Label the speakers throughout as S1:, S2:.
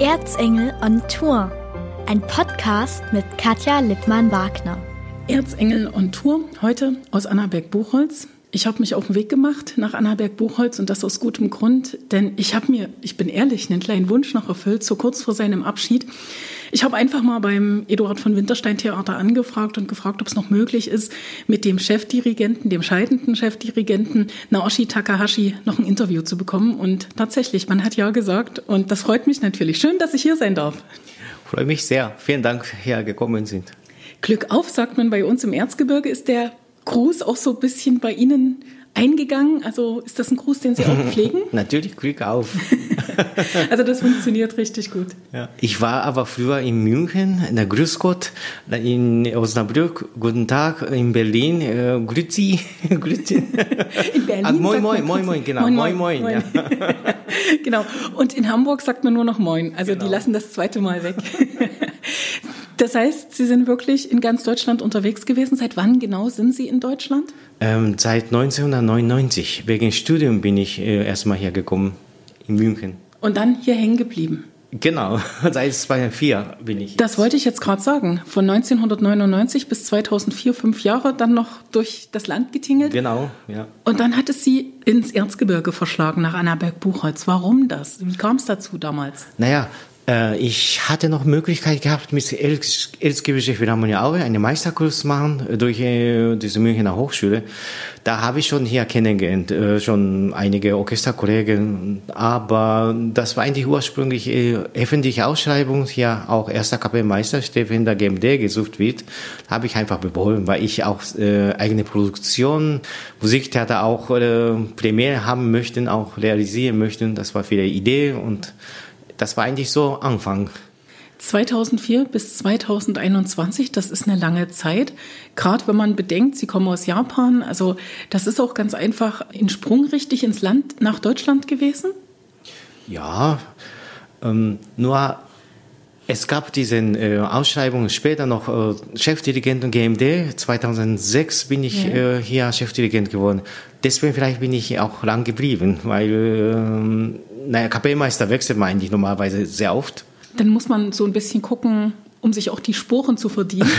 S1: Erzengel on Tour. Ein Podcast mit Katja Lippmann-Wagner.
S2: Erzengel on Tour, heute aus Annaberg-Buchholz. Ich habe mich auf den Weg gemacht nach Annaberg-Buchholz und das aus gutem Grund, denn ich habe mir, ich bin ehrlich, einen kleinen Wunsch noch erfüllt, so kurz vor seinem Abschied. Ich habe einfach mal beim Eduard von Winterstein Theater angefragt und gefragt, ob es noch möglich ist, mit dem Chefdirigenten, dem scheidenden Chefdirigenten Naoshi Takahashi noch ein Interview zu bekommen. Und tatsächlich, man hat ja gesagt und das freut mich natürlich. Schön, dass ich hier sein darf.
S3: Freue mich sehr. Vielen Dank, hergekommen sind.
S2: Glück auf, sagt man bei uns im Erzgebirge. Ist der Gruß auch so ein bisschen bei Ihnen eingegangen? Also ist das ein Gruß, den Sie auch pflegen?
S3: Natürlich, Glück auf.
S2: also das funktioniert richtig gut.
S3: Ja. Ich war aber früher in München, in der Grüß Gott, in Osnabrück, guten Tag, in Berlin, äh, Grüezi, Grüezi.
S2: In Berlin
S3: ah, moin, moin, moin, moin, genau, moin, moin. moin, moin.
S2: Ja. genau, und in Hamburg sagt man nur noch moin, also genau. die lassen das zweite Mal weg. Das heißt, Sie sind wirklich in ganz Deutschland unterwegs gewesen. Seit wann genau sind Sie in Deutschland?
S3: Ähm, seit 1999. Wegen Studium bin ich äh, erstmal hergekommen in München.
S2: Und dann hier hängen geblieben?
S3: Genau, seit 2004 bin ich.
S2: Das wollte ich jetzt gerade sagen. Von 1999 bis 2004, fünf Jahre, dann noch durch das Land getingelt.
S3: Genau, ja.
S2: Und dann hat es Sie ins Erzgebirge verschlagen, nach Annaberg-Buchholz. Warum das? Wie kam es dazu damals?
S3: Naja, ich hatte noch Möglichkeit gehabt, mit Erzgebirgische Philharmonie Aue einen Meisterkurs machen äh, durch äh, diese Münchner Hochschule. Da habe ich schon hier kennengelernt, schon einige Orchesterkollegen, aber das war eigentlich ursprünglich öffentliche Ausschreibung, hier auch erster Kapellmeister Stefan der GMD gesucht wird, habe ich einfach beworben, weil ich auch eigene Produktion, Musiktheater auch äh, Premiere haben möchten, auch realisieren möchten. Das war viele Idee und das war eigentlich so Anfang.
S2: 2004 bis 2021, das ist eine lange Zeit. Gerade wenn man bedenkt, Sie kommen aus Japan, also das ist auch ganz einfach in Sprung richtig ins Land nach Deutschland gewesen?
S3: Ja, ähm, nur es gab diese äh, Ausschreibung später noch äh, Chefdirigent und GMD. 2006 bin ich ja. äh, hier Chefdirigent geworden. Deswegen vielleicht bin ich auch lang geblieben, weil ähm, naja, Kapellmeister wechselt man eigentlich normalerweise sehr oft.
S2: Dann muss man so ein bisschen gucken, um sich auch die Sporen zu verdienen.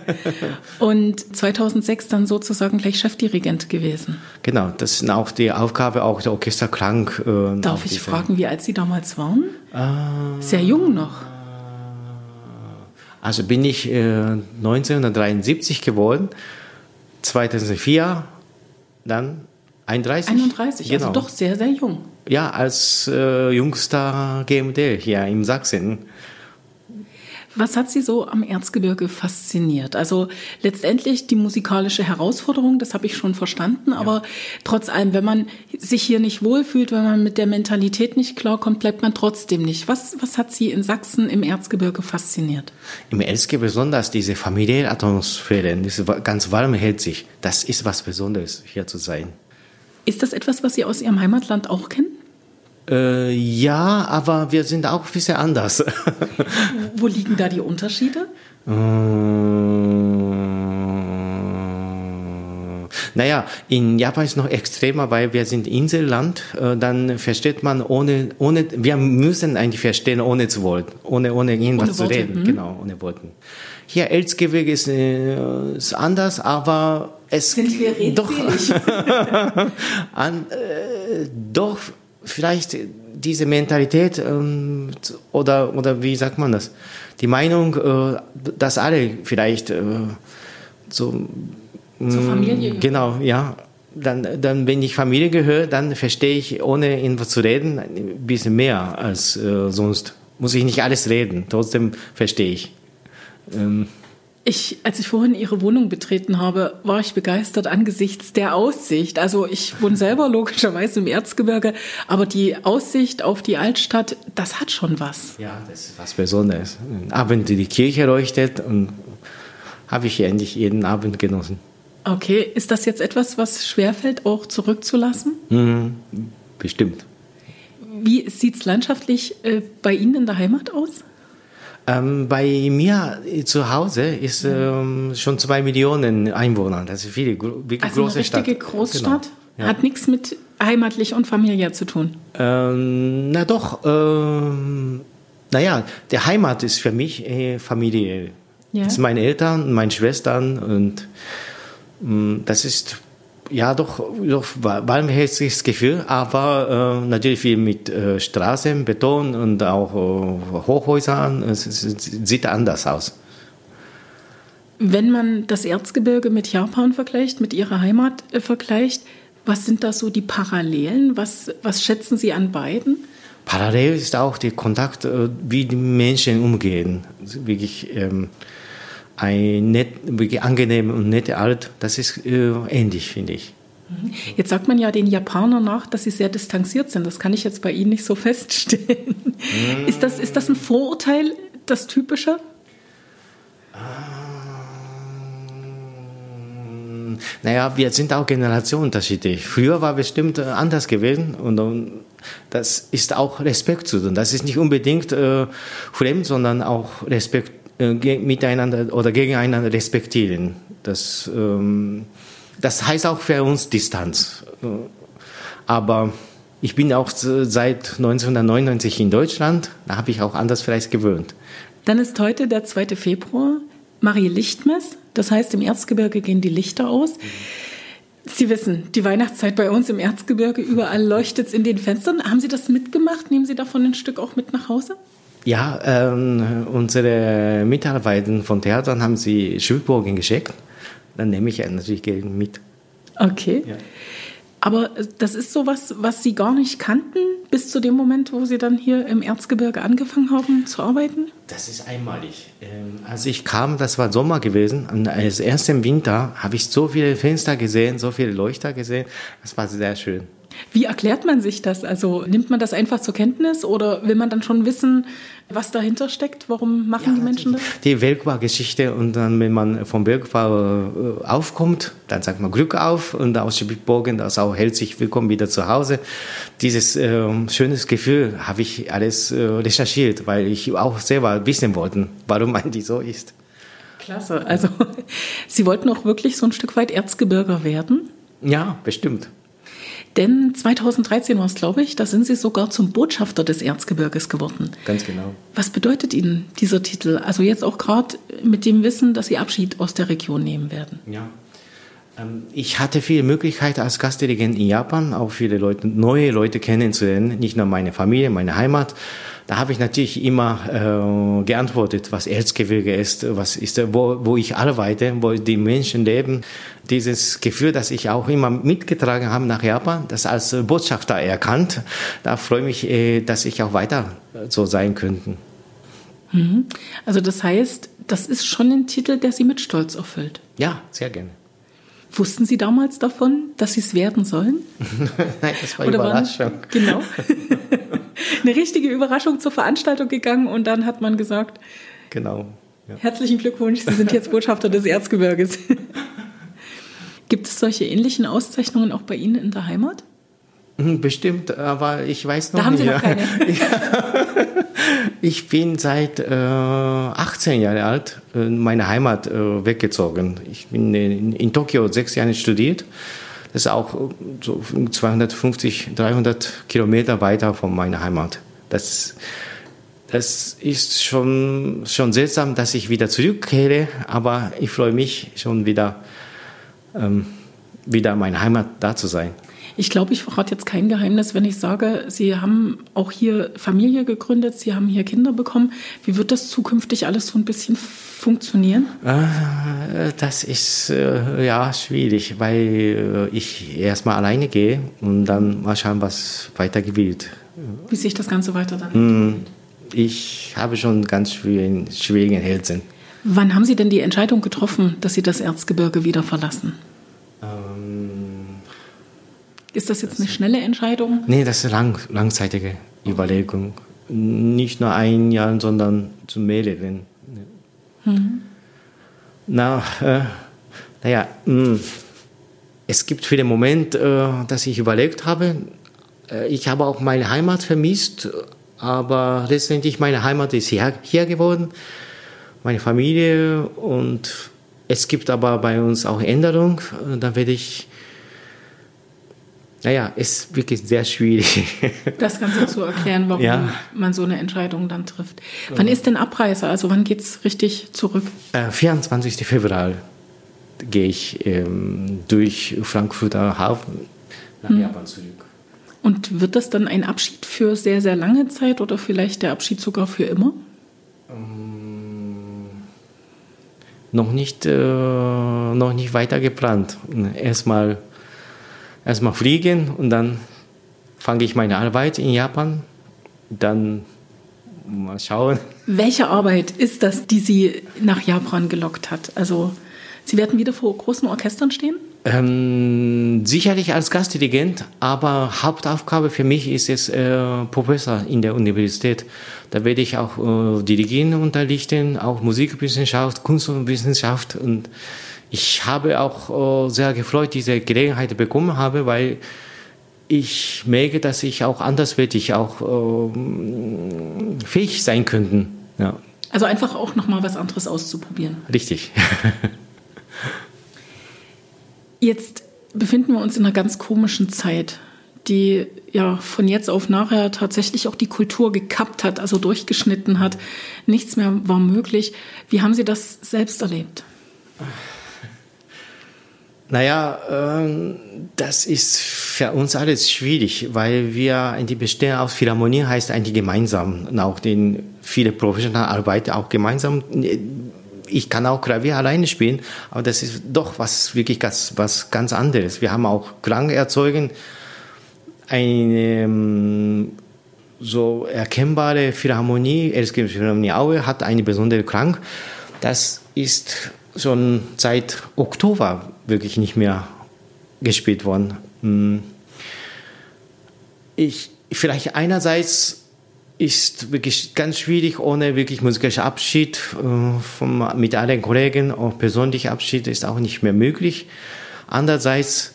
S2: und 2006 dann sozusagen gleich Chefdirigent gewesen.
S3: Genau, das ist auch die Aufgabe auch der Orchesterklang.
S2: Äh, Darf ich fragen, wie alt Sie damals waren? Äh, Sehr jung noch.
S3: Also bin ich äh, 1973 geworden, 2004 dann 31.
S2: 31, also genau. also doch sehr, sehr jung.
S3: Ja, als äh, jüngster GMD hier in Sachsen.
S2: Was hat Sie so am Erzgebirge fasziniert? Also letztendlich die musikalische Herausforderung, das habe ich schon verstanden, aber ja. trotz allem, wenn man sich hier nicht wohlfühlt, wenn man mit der Mentalität nicht klarkommt, bleibt man trotzdem nicht. Was, was hat Sie in Sachsen im Erzgebirge fasziniert?
S3: Im Erzgebirge besonders diese familiäre Atmosphäre, diese ganz warme hält sich. Das ist was Besonderes, hier zu sein.
S2: Ist das etwas, was Sie aus Ihrem Heimatland auch kennen?
S3: Äh, ja, aber wir sind auch ein bisschen anders.
S2: Wo liegen da die Unterschiede? Äh,
S3: naja, in Japan ist es noch extremer, weil wir sind Inselland. Äh, dann versteht man ohne, ohne, wir müssen eigentlich verstehen, ohne zu wollen, ohne, ohne irgendwas ohne zu reden. Hm? Genau, ohne Worten. Hier Elzgebirge ist, äh, ist anders, aber es
S2: sind wir
S3: doch, an, äh, doch vielleicht diese Mentalität ähm, oder oder wie sagt man das? Die Meinung, äh, dass alle vielleicht äh, so
S2: zur Familie gehören.
S3: Genau, ja. Dann, dann, wenn ich Familie gehöre, dann verstehe ich, ohne irgendwas zu reden, ein bisschen mehr als äh, sonst. Muss ich nicht alles reden, trotzdem verstehe ich.
S2: Ähm, ich, als ich vorhin Ihre Wohnung betreten habe, war ich begeistert angesichts der Aussicht. Also ich wohne selber logischerweise im Erzgebirge, aber die Aussicht auf die Altstadt, das hat schon was.
S3: Ja, das ist was Besonderes. Abend die Kirche leuchtet und habe ich endlich jeden Abend genossen.
S2: Okay, ist das jetzt etwas, was schwerfällt, auch zurückzulassen?
S3: Mhm, bestimmt.
S2: Wie sieht es landschaftlich äh, bei Ihnen in der Heimat aus?
S3: Ähm, bei mir zu Hause ist ähm, schon zwei Millionen Einwohner. Das ist viele,
S2: wirklich also große eine richtige Stadt. Großstadt. Genau. Ja. Hat nichts mit heimatlich und familiär zu tun.
S3: Ähm, na doch, ähm, naja, der Heimat ist für mich äh, Familie. Ja. Das sind meine Eltern, meine Schwestern und mh, mm, das ist ja doch, doch warmherziges Gefühl, aber äh, natürlich viel mit äh, Straßen, Beton und auch äh, Hochhäusern. Es, es, sieht anders aus.
S2: Wenn man das Erzgebirge mit Japan vergleicht, mit ihrer Heimat äh, vergleicht, was sind da so die Parallelen? Was, was schätzen Sie an beiden?
S3: Parallel ist auch der Kontakt, äh, wie die Menschen umgehen. Wirklich ähm, ein nett, wirklich angenehm und nette Art, das ist äh, ähnlich, finde ich.
S2: Mhm. Jetzt sagt man ja den Japanern nach, dass sie sehr distanziert sind. Das kann ich jetzt bei Ihnen nicht so feststellen. Mm. Ist, das, ist das ein Vorurteil, das Typische?
S3: naja, wir sind auch generationenunterschiedlich. Früher war bestimmt äh, anders gewesen und das ist auch Respekt zu tun. Das ist nicht unbedingt äh, fremd, sondern auch Respekt äh, miteinander oder gegeneinander respektieren. Das, ähm, das heißt auch für uns Distanz. Äh, aber ich bin auch seit 1999 in Deutschland, da habe ich auch anders vielleicht gewöhnt.
S2: Dann ist heute der 2. Februar, Marie Lichtmess. Das heißt, im Erzgebirge gehen die Lichter aus. Sie wissen, die Weihnachtszeit bei uns im Erzgebirge, überall leuchtet es in den Fenstern. Haben Sie das mitgemacht? Nehmen Sie davon ein Stück auch mit nach Hause?
S3: Ja, ähm, unsere Mitarbeiter von Theatern haben sie Schulbogen geschickt. Dann nehme ich natürlich mit.
S2: Okay. Ja. Aber das ist so was, was Sie gar nicht kannten bis zu dem Moment, wo Sie dann hier im Erzgebirge angefangen haben zu arbeiten?
S3: Das ist einmalig. Ähm, als ich kam, das war Sommer gewesen, und als erst im Winter habe ich so viele Fenster gesehen, so viele Leuchter gesehen. Das war sehr schön.
S2: Wie erklärt man sich das? Also nimmt man das einfach zur Kenntnis oder will man dann schon wissen, was dahinter steckt? Warum machen ja, die Menschen das?
S3: Die Weltbar-Geschichte und dann, wenn man vom Weltbar äh, aufkommt, dann sagt man Glück auf und aus Borgen, das auch hält sich willkommen wieder zu Hause. Dieses äh, schönes Gefühl habe ich alles äh, recherchiert, weil ich auch selber wissen wollte, warum man die so ist.
S2: Klasse. Also Sie wollten auch wirklich so ein Stück weit Erzgebirger werden?
S3: Ja, bestimmt.
S2: Denn 2013 war es, glaube ich, da sind Sie sogar zum Botschafter des Erzgebirges geworden.
S3: Ganz genau.
S2: Was bedeutet Ihnen dieser Titel? Also jetzt auch gerade mit dem Wissen, dass Sie Abschied aus der Region nehmen werden.
S3: Ja. Ähm, ich hatte viele Möglichkeiten als Gastdirigent in Japan, auch viele Leute, neue Leute kennenzulernen, nicht nur meine Familie, meine Heimat. Da habe ich natürlich immer äh, geantwortet, was Erzgebirge ist, was ist, wo, wo ich arbeite, wo die Menschen leben. Dieses Gefühl, das ich auch immer mitgetragen habe nach Japan, das als Botschafter erkannt. Da freue ich mich, äh, dass ich auch weiter so sein könnte.
S2: Mhm. Also das heißt, das ist schon ein Titel, der Sie mit Stolz erfüllt.
S3: Ja, sehr gerne.
S2: Wussten Sie damals davon, dass Sie es werden sollen?
S3: Nein, das war Oder Überraschung. Waren,
S2: genau. Eine richtige Überraschung zur Veranstaltung gegangen und dann hat man gesagt:
S3: Genau.
S2: Ja. Herzlichen Glückwunsch, Sie sind jetzt Botschafter des Erzgebirges. Gibt es solche ähnlichen Auszeichnungen auch bei Ihnen in der Heimat?
S3: Hm, bestimmt, aber ich weiß noch
S2: da
S3: nicht.
S2: Da haben Sie noch
S3: keine. Ich bin seit äh, 18 Jahren alt in meine Heimat äh, weggezogen. Ich bin in, in, Tokio sechs Jahre studiert. Das ist auch so 250, 300 Kilometer weiter von meiner Heimat. Das, das ist schon, schon seltsam, dass ich wieder zurückkehre, aber ich freue mich schon wieder, ähm, wieder in meiner Heimat da zu sein.
S2: Ich glaube, ich verrate jetzt kein Geheimnis, wenn ich sage, Sie haben auch hier Familie gegründet, Sie haben hier Kinder bekommen. Wie wird das zukünftig alles so ein bisschen funktionieren?
S3: Äh, das ist äh, ja schwierig, weil äh, ich erstmal alleine gehe und dann mal schauen, was weiter gewählt.
S2: Wie sich das Ganze weiter dann
S3: hm? Ich habe schon ganz schwierigen, schwierigen.
S2: Wann haben Sie denn die Entscheidung getroffen, dass Sie das Erzgebirge wieder verlassen? Ist das jetzt eine schnelle Entscheidung?
S3: Nee, das ist eine lang, langzeitige Überlegung. Nicht nur ein Jahr, sondern zu mehreren. Mhm. Na, äh, naja, mh, hm, es gibt viele Momente, äh, dass ich überlegt habe. Äh, ich habe auch meine Heimat vermisst, aber letztendlich meine Heimat ist hier, hier geworden, meine Familie und es gibt aber bei uns auch Änderungen. Da werde ich naja, ist wirklich sehr schwierig.
S2: Das Ganze zu erklären, warum ja. man so eine Entscheidung dann trifft. Wann ist denn Abreise? Also wann geht es richtig zurück?
S3: Äh, 24. Februar gehe ich ähm, durch Frankfurter Hafen nach hm. Japan zurück.
S2: Und wird das dann ein Abschied für sehr, sehr lange Zeit oder vielleicht der Abschied sogar für immer?
S3: Ähm, noch, nicht, äh, noch nicht weiter geplant. Erstmal erstmal fliegen und dann fange ich meine Arbeit in Japan. Dann mal schauen.
S2: Welche Arbeit ist das, die Sie nach Japan gelockt hat? Also Sie werden wieder vor großen Orchestern stehen?
S3: Ähm, sicherlich als Gastdirigent, aber Hauptaufgabe für mich ist es äh, Professor in der Universität. Da werde ich auch äh, Dirigieren unterrichten, auch Musikwissenschaft, Kunst und Wissenschaft und ich habe auch äh, sehr gefreut, diese Gelegenheit bekommen habe, weil ich merke, dass ich auch anderswertig auch äh, fähig sein könnte. Ja.
S2: Also einfach auch nochmal was anderes auszuprobieren.
S3: Richtig.
S2: Jetzt befinden wir uns in einer ganz komischen Zeit, die ja von jetzt auf nachher tatsächlich auch die Kultur gekappt hat, also durchgeschnitten hat. Nichts mehr war möglich. Wie haben Sie das selbst erlebt?
S3: Naja, ähm, das ist für uns alles schwierig, weil wir die bestehen aus Philharmonie heißt eigentlich gemeinsam. Auch den viele professionelle arbeiten auch gemeinsam. Ich kann auch Klavier alleine spielen, aber das ist doch was wirklich ganz, was ganz anderes. Wir haben auch Klang erzeugen, eine ähm, so erkennbare Philharmonie, Elskirchen Philharmonie Aue hat eine besondere Klang. Das ist schon seit Oktober wirklich nicht mehr gespielt worden. Hm. Ich, vielleicht einerseits ist wirklich ganz schwierig, ohne wirklich musikalischen Abschied äh, vom, mit allen Kollegen, auch persönlicher Abschied ist auch nicht mehr möglich. Andererseits,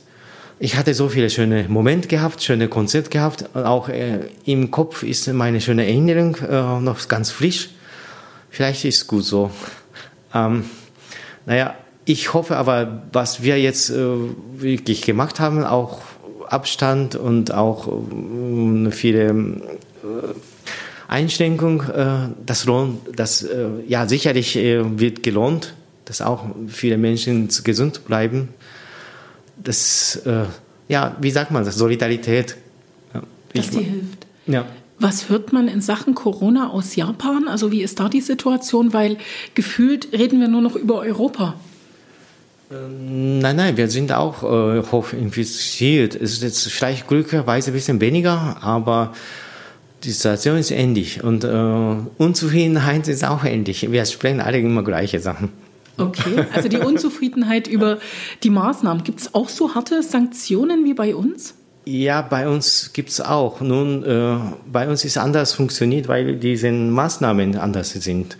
S3: ich hatte so viele schöne Momente gehabt, schöne Konzerte gehabt, auch äh, im Kopf ist meine schöne Erinnerung äh, noch ganz frisch. Vielleicht ist es gut so. Ähm, naja, ich hoffe aber, was wir jetzt äh, wirklich gemacht haben, auch Abstand und auch äh, viele äh, Einschränkungen, äh, das lohnt, das äh, ja sicherlich äh, wird gelohnt, dass auch viele Menschen gesund bleiben. Das ja, wie sagt man das? Solidarität.
S2: Ja, dass die hilft. Ja. Was hört man in Sachen Corona aus Japan? Also wie ist da die Situation? Weil gefühlt reden wir nur noch über Europa.
S3: Ähm, nein, nein, wir sind auch äh, hoch infiziert. Es ist jetzt vielleicht glücklicherweise ein bisschen weniger, aber die Situation ist ähnlich und äh, Unzufriedenheit ist auch ähnlich. Wir sprechen alle immer gleiche Sachen.
S2: Okay, also die Unzufriedenheit über die Maßnahmen. Gibt es auch so harte Sanktionen wie bei uns?
S3: Ja, bei uns gibt es auch. Nun, äh, bei uns ist anders funktioniert, weil diese Maßnahmen anders sind.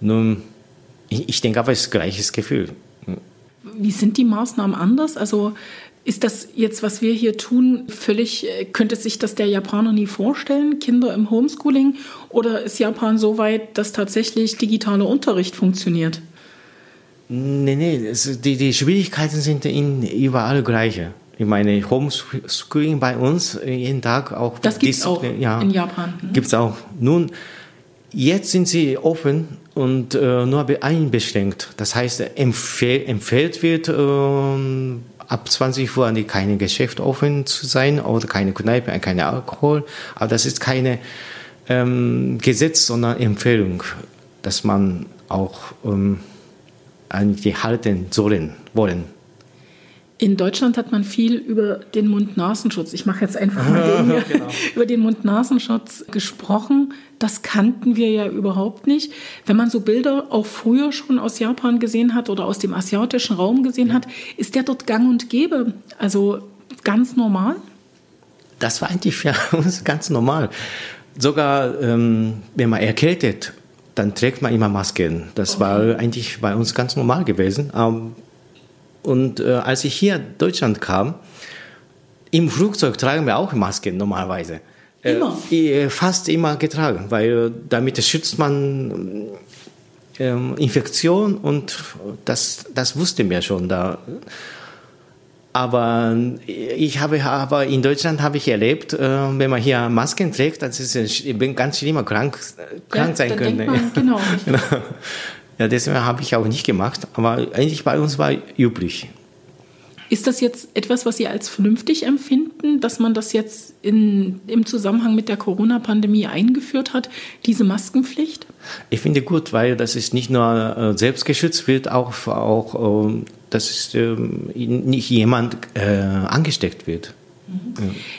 S3: Nun, ich, ich denke aber, es ist gleiches Gefühl.
S2: Wie sind die Maßnahmen anders? Also ist das jetzt, was wir hier tun, völlig, äh, könnte sich das der Japaner nie vorstellen, Kinder im Homeschooling? Oder ist Japan so weit, dass tatsächlich digitaler Unterricht funktioniert?
S3: Nee, nee, die, die Schwierigkeiten sind in überall gleiche. Ich meine, Homeschooling bei uns jeden Tag auch.
S2: Das gibt es auch ja, in Japan.
S3: Mhm. Gibt es auch. Nun, jetzt sind sie offen und äh, nur einbeschränkt. Das heißt, empfehl, empfiehlt wird, äh, ab 20 Uhr keine Geschäfte offen zu sein oder keine Kneipe, keine Alkohol. Aber das ist keine ähm, Gesetz, sondern Empfehlung, dass man auch ähm, an die halten sollen, wollen.
S2: In Deutschland hat man viel über den Mund-Nasenschutz, ich mache jetzt einfach mal den hier, genau. über den Mund-Nasenschutz gesprochen. Das kannten wir ja überhaupt nicht. Wenn man so Bilder auch früher schon aus Japan gesehen hat oder aus dem asiatischen Raum gesehen hat, ist der dort gang und gäbe, also ganz normal?
S3: Das war eigentlich für uns ganz normal. Sogar ähm, wenn man erkältet, dann trägt man immer Masken. Das okay. war eigentlich bei uns ganz normal gewesen. Ähm, und äh, als ich hier in Deutschland kam, im Flugzeug tragen wir auch Masken normalerweise.
S2: Äh, immer?
S3: Äh, fast immer getragen, weil damit schützt man äh, Infektion und das, das wussten wir schon da. Aber ich habe aber in Deutschland habe ich erlebt, äh, wenn man hier Masken trägt, das ist ein ganz schlimmer krank, krank ja, sein könnte. Man, genau. genau. Ja, deswegen habe ich auch nicht gemacht, aber eigentlich bei uns war üblich.
S2: Ist das jetzt etwas, was Sie als vernünftig empfinden, dass man das jetzt in, im Zusammenhang mit der Corona-Pandemie eingeführt hat, diese Maskenpflicht?
S3: Ich finde gut, weil das ist nicht nur äh, selbst geschützt wird, auch, auch äh, dass äh, nicht jemand äh, angesteckt wird.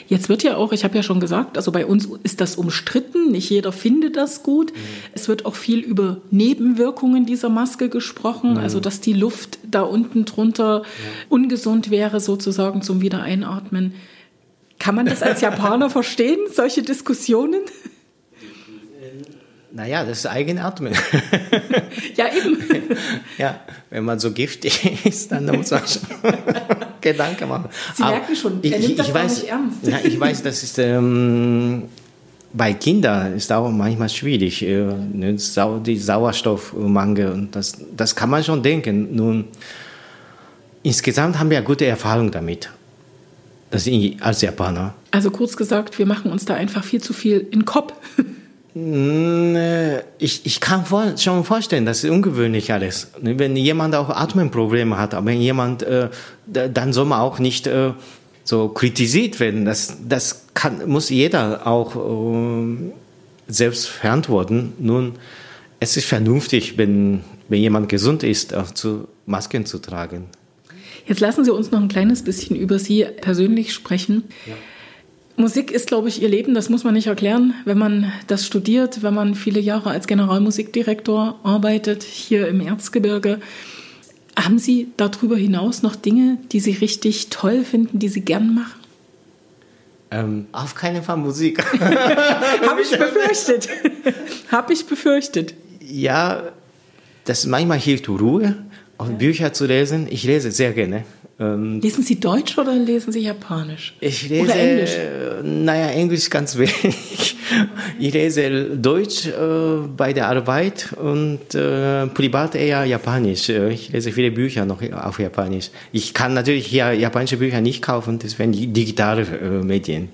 S2: Jetzt wird ja auch, ich habe ja schon gesagt, also bei uns ist das umstritten, nicht jeder findet das gut. Es wird auch viel über Nebenwirkungen dieser Maske gesprochen, also dass die Luft da unten drunter ungesund wäre sozusagen zum Wiedereinatmen. Kann man das als Japaner verstehen, solche Diskussionen?
S3: Naja, das ist Eigenatmen.
S2: ja, eben.
S3: ja, wenn man so giftig ist, dann muss man schon Gedanken machen.
S2: Sie Aber merken schon, er nimmt das ich weiß, nicht ernst.
S3: Na, ich weiß, das ist ähm, bei Kindern ist auch manchmal schwierig, äh, ne, die Sauerstoffmangel und das, das kann man schon denken. Nun, insgesamt haben wir gute Erfahrungen damit. Das als Japaner.
S2: Also kurz gesagt, wir machen uns da einfach viel zu viel in den Kopf.
S3: Ich, ich kann vor, schon vorstellen, das ist ungewöhnlich alles. Wenn jemand auch Atmenprobleme hat, aber wenn jemand, äh, dann soll man auch nicht äh, so kritisiert werden. Das, das kann, muss jeder auch äh, selbst verantworten. Nun, es ist vernünftig, wenn, wenn jemand gesund ist, auch zu Masken zu tragen.
S2: Jetzt lassen Sie uns noch ein kleines bisschen über Sie persönlich sprechen. Ja. Musik ist, glaube ich, ihr Leben, das muss man nicht erklären. Wenn man das studiert, wenn man viele Jahre als Generalmusikdirektor arbeitet, hier im Erzgebirge, haben Sie darüber hinaus noch Dinge, die Sie richtig toll finden, die Sie gern machen?
S3: Ähm, auf keinen Fall Musik.
S2: Habe ich befürchtet. Habe ich befürchtet.
S3: Ja, das manchmal hilft Ruhe, auch ja. Bücher zu lesen. Ich lese sehr gerne.
S2: Ähm, lesen Sie Deutsch oder lesen Sie Japanisch?
S3: Ich lese, oder Englisch? Naja, Englisch ganz wenig. Ich lese Deutsch äh, bei der Arbeit und äh, privat eher Japanisch. Ich lese viele Bücher noch auf Japanisch. Ich kann natürlich hier japanische Bücher nicht kaufen, das wären digitale äh, Medien.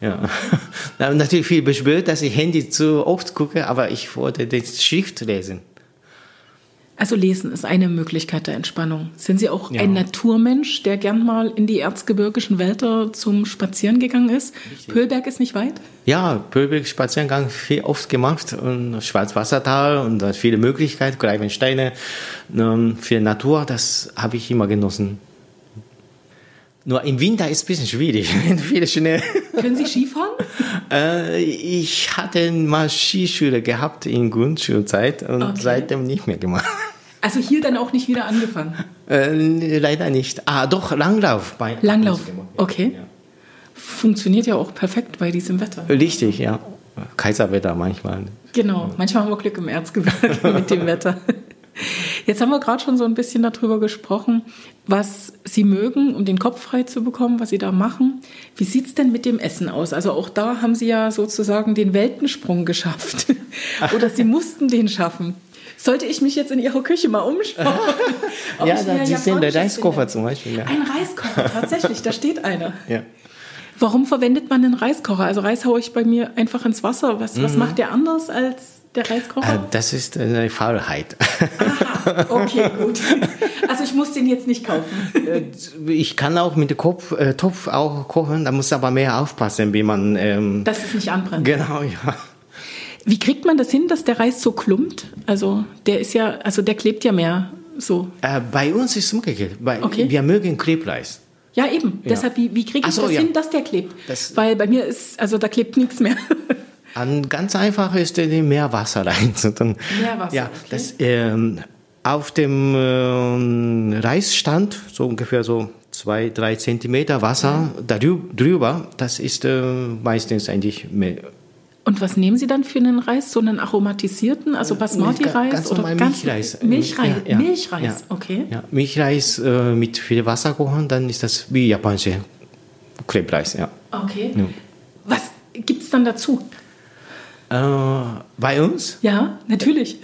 S3: Ja. natürlich viel beschwört, dass ich Handy zu oft gucke, aber ich wollte die Schrift lesen.
S2: Also lesen ist eine Möglichkeit der Entspannung. Sind Sie auch ja. ein Naturmensch, der gern mal in die erzgebirgischen Wälder zum Spazieren gegangen ist? Richtig. Pöhlberg ist nicht weit?
S3: Ja, Pöhlberg Spaziergang viel oft gemacht und Schwarzwassertal und da viele Möglichkeiten, Greifensteine, ähm, viel Natur, das habe ich immer genossen. Nur im Winter ist es ein bisschen schwierig, viele Schnee.
S2: Können Sie Skifahren?
S3: äh, ich hatte mal Skischule gehabt in Grundschulzeit und okay. seitdem nicht mehr gemacht.
S2: Also hier dann auch nicht wieder angefangen?
S3: Äh, leider nicht. Ah, doch, Langlauf.
S2: Bei Langlauf, okay. Funktioniert ja auch perfekt bei diesem Wetter.
S3: Richtig, ja. Kaiserwetter manchmal.
S2: Genau, manchmal haben wir Glück im Erzgebirge mit dem Wetter. Jetzt haben wir gerade schon so ein bisschen darüber gesprochen, was Sie mögen, um den Kopf frei zu bekommen, was Sie da machen. Wie sieht es denn mit dem Essen aus? Also auch da haben Sie ja sozusagen den Weltensprung geschafft. Oder Sie mussten den schaffen. Sollte ich mich jetzt in Ihrer Küche mal umschauen?
S3: ja, da, Sie sehen der Reiskocher zum Beispiel. Ja.
S2: Ein Reiskocher, tatsächlich, da steht einer. Ja. Warum verwendet man einen Reiskocher? Also Reis haue ich bei mir einfach ins Wasser. Was, mhm. was macht der anders als der Reiskocher? Äh,
S3: das ist eine Faulheit.
S2: Aha, okay, gut. Also ich muss den jetzt nicht kaufen. Äh,
S3: ich kann auch mit dem Kopf, äh, Topf auch kochen, da muss aber mehr aufpassen, wie man... Ähm,
S2: Dass es nicht anbrennt.
S3: Genau, ja.
S2: Wie kriegt man das hin, dass der Reis so klumpt? Also der ist ja, also der klebt ja mehr so.
S3: Äh, bei uns ist es umgekehrt. Okay. Wir mögen Klebreis.
S2: Ja, eben. Ja. Deshalb, wie, wie kriege ich so, das ja. hin, dass der klebt? Das Weil bei mir ist, also da klebt nichts mehr.
S3: An, ganz einfach ist in mehr Wasser rein.
S2: Mehr Wasser.
S3: Ja, okay. das, ähm, auf dem ähm, Reisstand, so ungefähr so zwei, drei Zentimeter Wasser ja. drüber, das ist äh, meistens eigentlich mehr,
S2: und was nehmen Sie dann für einen Reis? So einen aromatisierten, also Basmati-Reis?
S3: Ganz oder ganz Milchreis.
S2: Milchreis, ja, Milchreis, ja, okay.
S3: Ja, Milchreis äh, mit viel Wasser kochen, dann ist das wie japanische Krebreis, ja.
S2: Okay. Was gibt es dann dazu?
S3: Äh, bei uns?
S2: Ja, natürlich.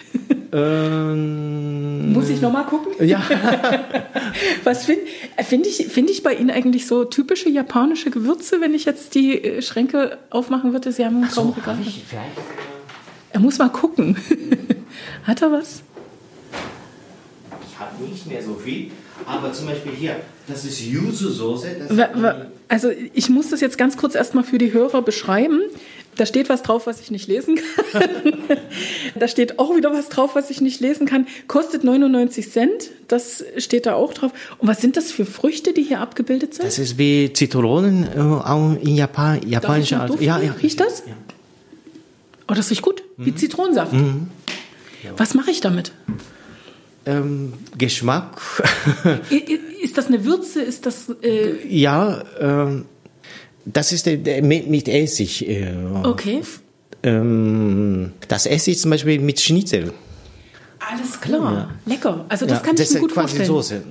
S3: Ähm,
S2: Muss ich nochmal gucken?
S3: Ja.
S2: Was finde find ich, find ich bei Ihnen eigentlich so typische japanische Gewürze, wenn ich jetzt die äh, Schränke aufmachen würde? Sie haben kaum Regal.
S3: hab ich vielleicht.
S2: Er muss mal gucken. Hat er was?
S3: Ich habe nicht mehr so viel, aber zum Beispiel hier, das ist Yuzu-Soße.
S2: Also ich muss das jetzt ganz kurz erstmal für die Hörer beschreiben. Da steht was drauf, was ich nicht lesen kann. da steht auch wieder was drauf, was ich nicht lesen kann. Kostet 99 Cent. Das steht da auch drauf. Und was sind das für Früchte, die hier abgebildet sind?
S3: Das ist wie Zitronen äh, in Japan, japanischer Art. Ja, ja.
S2: Riecht das?
S3: Ja.
S2: Oh, das riecht gut. Wie Zitronensaft. Was mache ich damit?
S3: Ähm, Geschmack.
S2: Ist das eine Würze? Ist das... Äh,
S3: ja, ähm, das ist mit, Essig. Äh,
S2: okay.
S3: ähm, das Essig zum Beispiel mit Schnitzel.
S2: Alles klar. Lecker. Also das
S3: Ja,
S2: kann ich
S3: das
S2: mir
S3: ist
S2: gut
S3: quasi
S2: vorstellen.
S3: Soße.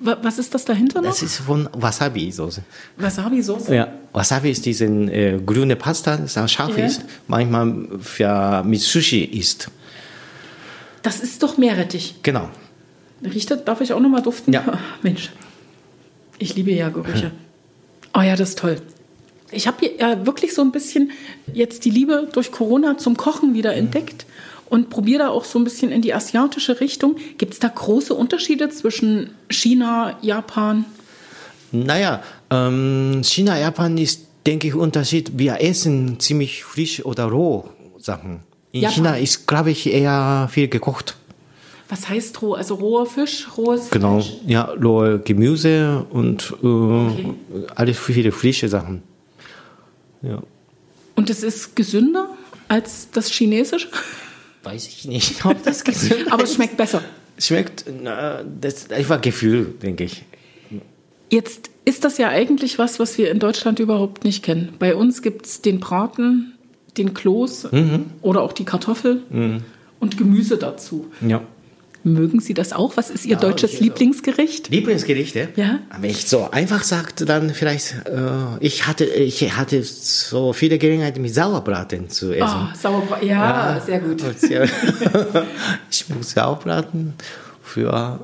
S2: Wa- Was ist das dahinter noch?
S3: Das ist von Wasabi-Soße.
S2: Wasabi-Soße.
S3: Ja, Wasabi ist diese äh, grüne Pasta, das scharf
S2: Ja.
S3: ist, manchmal für, mit Sushi isst.
S2: Das ist doch Meerrettich.
S3: Genau.
S2: Riecht das? Darf ich auch noch mal duften?
S3: Ja.
S2: Mensch, ich liebe ja Gerüche. Oh ja, das ist toll. Ich habe ja wirklich so ein bisschen jetzt die Liebe durch Corona zum Kochen wieder entdeckt und probiere da auch so ein bisschen in die asiatische Richtung. Gibt es da große Unterschiede zwischen China, Japan?
S3: Naja, ähm, China, Japan ist, denke ich, Unterschied. Wir essen ziemlich frisch oder roh Sachen. In
S2: Japan.
S3: China ist, glaube ich, eher viel gekocht.
S2: Was heißt roh? Also roher Fisch, rohes
S3: Genau,
S2: Fleisch?
S3: ja, rohe Gemüse und äh, alles viele frische Sachen. Ja.
S2: Und es ist gesünder als das chinesische?
S3: Weiß ich nicht, ob das gesund
S2: Aber es schmeckt besser.
S3: Schmeckt, na, das ist einfach Gefühl, denke ich.
S2: Jetzt ist das ja eigentlich was, was wir in Deutschland überhaupt nicht kennen. Bei uns gibt es den Braten, den Kloß oder auch die Kartoffel und Gemüse dazu.
S3: Ja.
S2: Mögen Sie das auch? Was ist Ihr deutsches
S3: okay, so.
S2: Lieblingsgericht?
S3: Lieblingsgerichte?
S2: Ja.
S3: Wenn ich so einfach sagte, dann vielleicht, äh, ich hatte, ich hatte so viele Gelegenheiten mit Sauerbraten zu essen.
S2: Oh, Sauerbraten. Ja, sehr gut.
S3: Ich mag Sauerbraten für,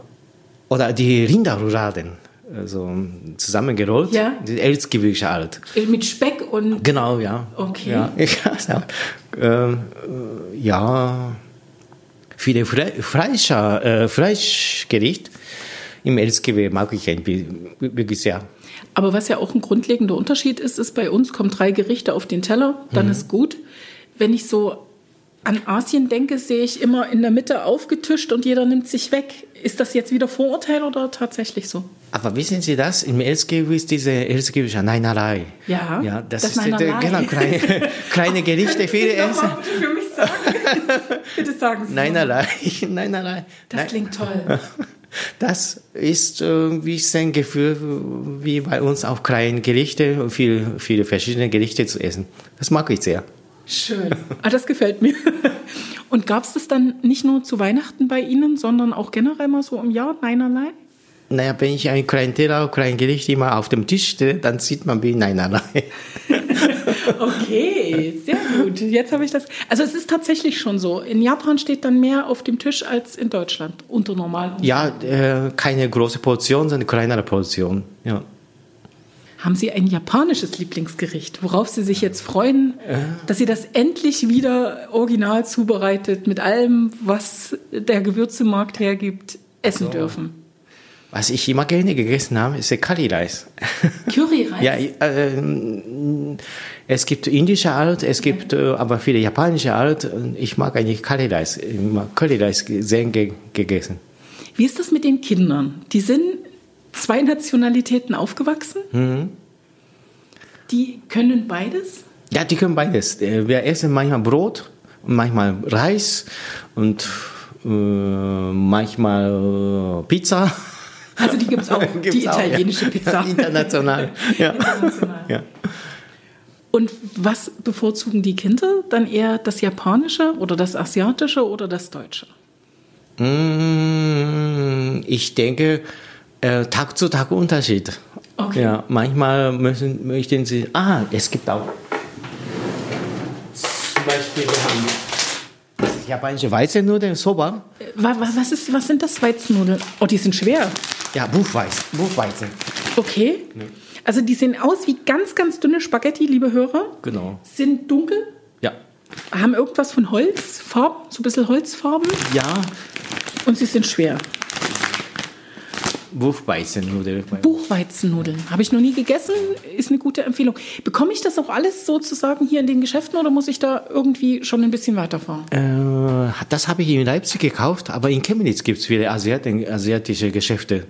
S3: oder die Rinderrouladen, also zusammengerollt,
S2: Ja.
S3: die Elsgewische Art.
S2: Mit Speck und.
S3: Genau, ja.
S2: Okay.
S3: Ja, weiß auch. Ähm, äh, ja, viele Fre Fleischer, äh, Fleischgericht im Elsgewehr mag ich ein wirklich sehr.
S2: Aber was ja auch ein grundlegender Unterschied ist, ist bei uns kommen drei Gerichte auf den Teller, dann ist gut. Wenn ich so an Asien denke, sehe ich immer in der Mitte aufgetischt und jeder nimmt sich weg. Ist das jetzt wieder Vorurteil oder tatsächlich so?
S3: Aber wissen Sie das? Im Elsgewehr ist diese Elsgewische Neinerei.
S2: Ja,
S3: ja das,
S2: das
S3: ist der-
S2: Neinerei.
S3: genau kleine, kleine Gerichte, viele Essen.
S2: für mich sagen. bitte sagen Sie.
S3: Neinerei, Neinerei.
S2: Das
S3: Nein.
S2: klingt toll.
S3: Das ist äh, wie ein Gefühl, wie bei uns auch kleine Gerichte und viele, viele verschiedene Gerichte zu essen. Das mag ich sehr.
S2: Schön. Ah, das gefällt mir. Und gab es das dann nicht nur zu Weihnachten bei Ihnen, sondern auch generell mal so im Jahr, einerlei?
S3: Naja, wenn ich ein kleinen Teller, klein Gericht immer auf dem Tisch stelle, dann sieht man wie Neinerei.
S2: Okay, sehr gut. Jetzt habe ich das. Also es ist tatsächlich schon so. In Japan steht dann mehr auf dem Tisch als in Deutschland unter normalen.
S3: Ja, äh, keine große Portion, sondern kleinere Portion. Ja.
S2: Haben Sie ein japanisches Lieblingsgericht, worauf Sie sich jetzt freuen, dass Sie das endlich wieder original zubereitet mit allem, was der Gewürzemarkt hergibt, essen dürfen?
S3: Was ich immer gerne gegessen habe, ist der Curry-Reis.
S2: Curryreis?
S3: Ja, äh, es gibt indische Art, es gibt äh, aber viele japanische Art. Ich mag eigentlich Curry-Reis. Immer Curry-Reis sehr ge gegessen.
S2: Wie ist das mit den Kindern? Die sind zwei Nationalitäten aufgewachsen.
S3: Mhm.
S2: Die können beides.
S3: Ja, die können beides. Äh, Wir essen manchmal Brot manchmal Reis und äh, manchmal äh, Pizza.
S2: Also die gibt es auch,
S3: Gibt's
S2: die
S3: auch, ja.
S2: italienische Pizza.
S3: International. Ja.
S2: International.
S3: Ja.
S2: Und was bevorzugen die Kinder? Dann eher das Japanische oder das Asiatische oder das Deutsche?
S3: Mm, Ich denke, äh, Tag zu Tag Unterschied.
S2: Okay.
S3: Ja, manchmal müssen, möchten sie, ah, es gibt auch. Haben japanische Weizennudeln, Soba.
S2: Wa- wa- Was, ist, was sind das Weizennudeln? Oh, die sind schwer.
S3: Ja, Buchweizen. Buchweizen.
S2: Okay. Also die sehen aus wie ganz, ganz dünne Spaghetti, liebe Hörer.
S3: Genau.
S2: Sind dunkel,
S3: Ja.
S2: haben irgendwas von Holzfarben, so ein bisschen Holzfarben
S3: Ja,
S2: und sie sind schwer.
S3: Buchweizennudeln.
S2: Buchweizennudeln. Habe ich noch nie gegessen, ist eine gute Empfehlung. Bekomme ich das auch alles sozusagen hier in den Geschäften oder muss ich da irgendwie schon ein bisschen weiterfahren?
S3: Äh, das habe ich in Leipzig gekauft, aber in Chemnitz gibt es viele Asiat asiatische Geschäfte.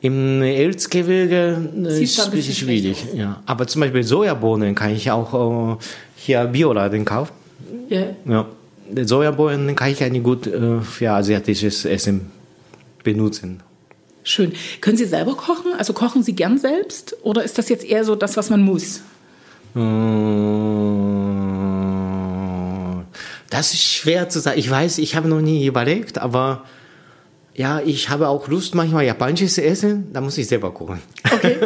S3: Im Erzgebirge äh, ist es
S2: ein
S3: bisschen schwierig. Ja. Aber zum Beispiel Sojabohnen kann ich auch äh, hier Bioladen kaufen.
S2: Ja.
S3: Ja. Sojabohnen kann ich eigentlich gut äh, für asiatisches Essen benutzen.
S2: Schön. Können Sie selber kochen? Also kochen Sie gern selbst? Oder ist das jetzt eher so das, was man muss?
S3: Äh, Das ist schwer zu sagen. Ich weiß, ich habe noch nie überlegt, aber ja, ich habe auch Lust, manchmal japanisches Essen. Da muss ich selber kochen.
S2: Okay.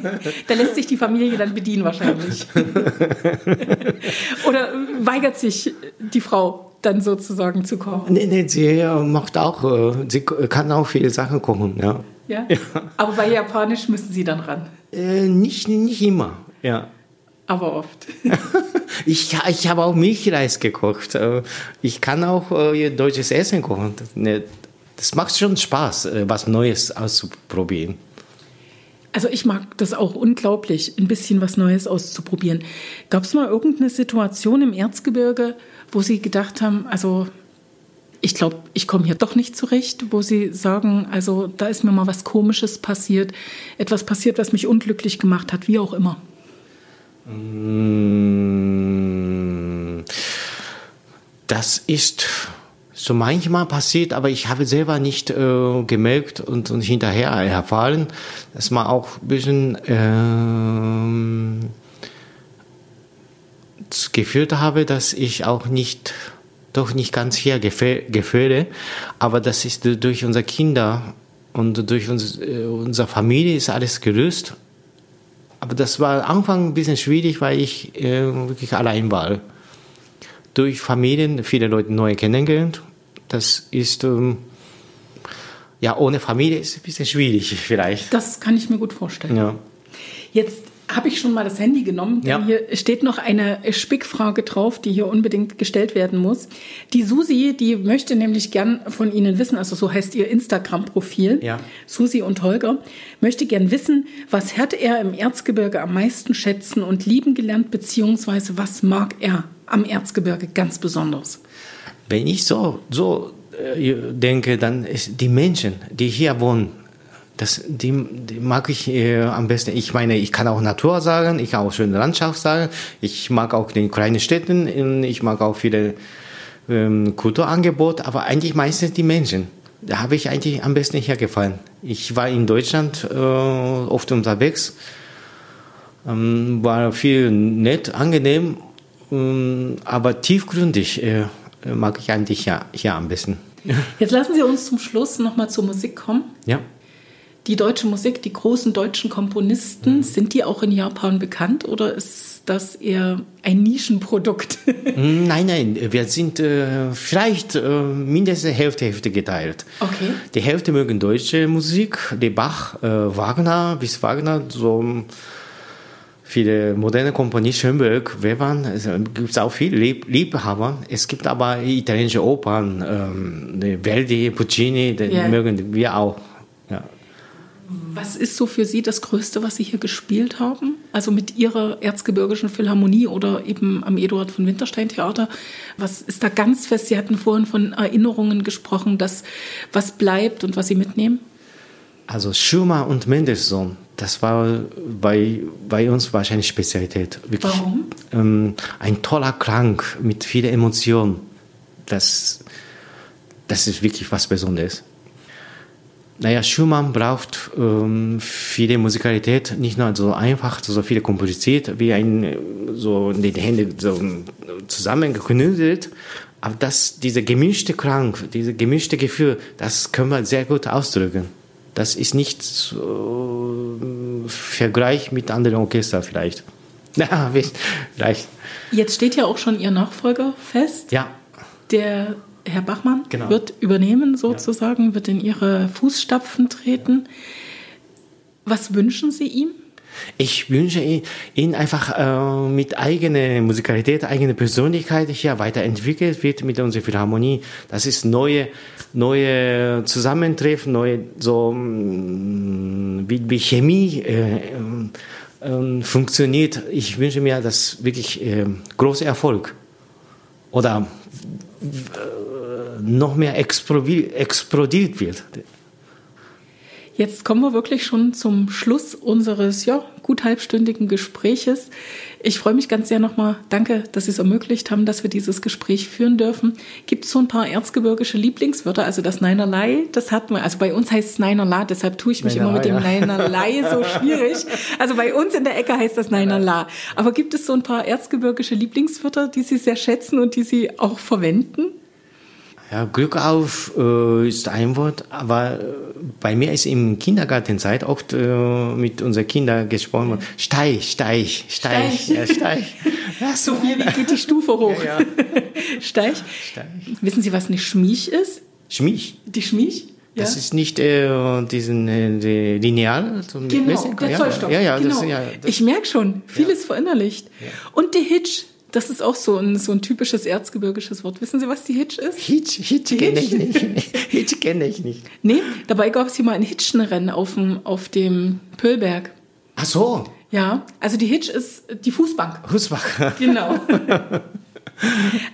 S2: da lässt sich die Familie dann bedienen wahrscheinlich. Oder weigert sich die Frau dann sozusagen zu kochen?
S3: Nee, nee, sie äh, macht auch, äh, sie kann auch viele Sachen kochen, ja.
S2: Ja? Aber bei Japanisch müssen Sie dann ran.
S3: Äh, nicht, nicht immer, ja.
S2: Aber oft.
S3: Ich, ich habe auch Milchreis gekocht. Äh, Ich kann auch äh, deutsches Essen kochen. Das, ne, das macht schon Spaß, äh, was Neues auszuprobieren.
S2: Also ich mag das auch unglaublich, ein bisschen was Neues auszuprobieren. Gab es mal irgendeine Situation im Erzgebirge, wo Sie gedacht haben, also ich glaube, ich komme hier doch nicht zurecht, wo Sie sagen, also da ist mir mal was Komisches passiert, etwas passiert, was mich unglücklich gemacht hat, wie auch immer.
S3: Mm, Das ist so manchmal passiert, aber ich habe selber nicht äh, gemerkt und, und hinterher erfahren, dass man auch ein bisschen ähm, das gefühlt habe, dass ich auch nicht, doch nicht ganz hier gefälle, aber das ist durch unsere Kinder und durch uns, äh, unsere Familie ist alles gelöst. Aber das war am Anfang ein bisschen schwierig, weil ich äh, wirklich allein war. Durch Familien viele Leute neu kennengelernt. Das ist, ähm, ja, ohne Familie ist es ein bisschen schwierig vielleicht.
S2: Das kann ich mir gut vorstellen.
S3: Ja.
S2: Jetzt habe ich schon mal das Handy genommen, denn
S3: Ja.
S2: hier steht noch eine Spickfrage drauf, die hier unbedingt gestellt werden muss. Die Susi, die möchte nämlich gern von Ihnen wissen, also so heißt ihr Instagram-Profil,
S3: Ja.
S2: Susi und Holger, möchte gern wissen, was hat er im Erzgebirge am meisten schätzen und lieben gelernt, beziehungsweise was mag er am Erzgebirge ganz besonders?
S3: Wenn ich so, so äh, denke, dann ist die Menschen, die hier wohnen, das, die, die mag ich äh, am besten. Ich meine, ich kann auch Natur sagen, ich kann auch schöne Landschaft sagen. Ich mag auch die kleinen Städten, ähm, ich mag auch viele ähm, Kulturangebote, aber eigentlich meistens die Menschen. Da habe ich eigentlich am besten hier gefallen. Ich war in Deutschland äh, oft unterwegs, ähm, war viel nett, angenehm, ähm, aber tiefgründig äh, mag ich eigentlich hier, hier am besten.
S2: Jetzt lassen Sie uns zum Schluss nochmal zur Musik kommen.
S3: Ja.
S2: Die deutsche Musik, die großen deutschen Komponisten, sind die auch in Japan bekannt oder ist das eher ein Nischenprodukt?
S3: Nein, nein, wir sind äh, vielleicht äh, mindestens Hälfte, Hälfte geteilt.
S2: Okay.
S3: Die Hälfte mögen deutsche Musik, die Bach, äh, Wagner, bis Wagner, so ähm, viele moderne Komponisten, Schönberg, Webern, es gibt es auch viele Lieb Liebhaber. Es gibt aber italienische Opern, ähm, die Verdi, Puccini, die
S2: Ja.
S3: mögen wir auch. Ja.
S2: Was ist so für Sie das Größte, was Sie hier gespielt haben? Also mit Ihrer Erzgebirgischen Philharmonie oder eben am Eduard von Winterstein Theater. Was ist da ganz fest? Sie hatten vorhin von Erinnerungen gesprochen, dass was bleibt und was Sie mitnehmen.
S3: Also Schumann und Mendelssohn, das war bei, bei uns wahrscheinlich Spezialität. Wirklich,
S2: Warum?
S3: Ähm, ein toller Klang mit vielen Emotionen. Das, das ist wirklich was Besonderes. Naja, Schumann braucht ähm, viele Musikalität, nicht nur so einfach, so viele kompliziert, wie ein, äh, so in den Händen so zusammengeknüttelt. Aber das, diese gemischte Klang, diese gemischte Gefühl, das können wir sehr gut ausdrücken. Das ist nicht so äh, Vergleich mit anderen Orchestern vielleicht. Ja, vielleicht.
S2: Jetzt steht ja auch schon Ihr Nachfolger fest,
S3: Ja,
S2: der Herr Bachmann
S3: Genau.
S2: wird übernehmen sozusagen, wird in Ihre Fußstapfen treten. Was wünschen Sie ihm?
S3: Ich wünsche ihn- einfach äh, mit eigener Musikalität, eigener Persönlichkeit hier weiterentwickelt wird mit unserer Philharmonie. Das ist neue, neue Zusammentreffen, neue so mm, wie, wie Chemie äh, ähm, ähm, funktioniert. Ich wünsche mir, dass wirklich äh, großer Erfolg oder äh, noch mehr explodi- explodiert wird.
S2: Jetzt kommen wir wirklich schon zum Schluss unseres ja, gut halbstündigen Gespräches. Ich freue mich ganz sehr nochmal. Danke, dass Sie es ermöglicht haben, dass wir dieses Gespräch führen dürfen. Gibt es so ein paar erzgebirgische Lieblingswörter? Also das Neinerlei, das hat man, also bei uns heißt es Neinerla, deshalb tue ich mich immer mit dem
S3: Neinerlei,
S2: Neinerlei so schwierig. Also bei uns in der Ecke heißt das Neinerla. Aber gibt es so ein paar erzgebirgische Lieblingswörter, die Sie sehr schätzen und die Sie auch verwenden?
S3: Ja, Glück auf äh, ist ein Wort, aber bei mir ist im Kindergartenzeit oft äh, mit unseren Kindern gesprochen worden. Steig, steig, steig,
S2: Steig.
S3: ja, steig. Ja,
S2: So viel wie geht die Stufe hoch.
S3: Ja,
S2: Steich. Wissen Sie, was eine Schmiech ist?
S3: Schmiech.
S2: Die Schmiech?
S3: Das ist nicht äh, diesen äh, Lineal, so
S2: Genau,
S3: Messing?
S2: der
S3: ja,
S2: Zollstock.
S3: Ja, ja,
S2: genau.
S3: das, ja das,
S2: ich merke schon, vieles verinnerlicht. Und die Hitch, das ist auch so ein, so ein typisches erzgebirgisches Wort. Wissen Sie, was die Hitch ist?
S3: Hitch, Hitch kenne ich nicht. Hitch kenne ich nicht.
S2: Nee, dabei gab es hier mal ein Hitchenrennen auf dem, auf dem Pöllberg.
S3: Ach so,
S2: Ja, also die Hitch ist die Fußbank.
S3: Husbach.
S2: Genau.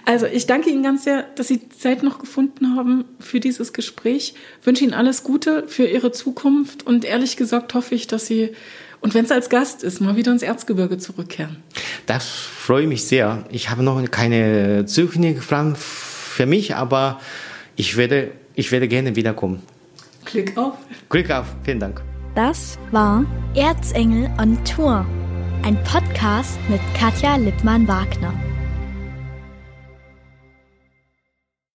S2: Also ich danke Ihnen ganz sehr, dass Sie Zeit noch gefunden haben für dieses Gespräch. Wünsche Ihnen alles Gute für Ihre Zukunft und ehrlich gesagt hoffe ich, dass Sie, und wenn es als Gast ist, mal wieder ins Erzgebirge zurückkehren.
S3: Das freut mich sehr. Ich habe noch keine Zukunftsplan für mich, aber ich werde, ich werde gerne wiederkommen.
S2: Klick auf.
S3: Glück auf, vielen Dank.
S1: Das war Erzengel on Tour, ein Podcast mit Katja Lippmann-Wagner.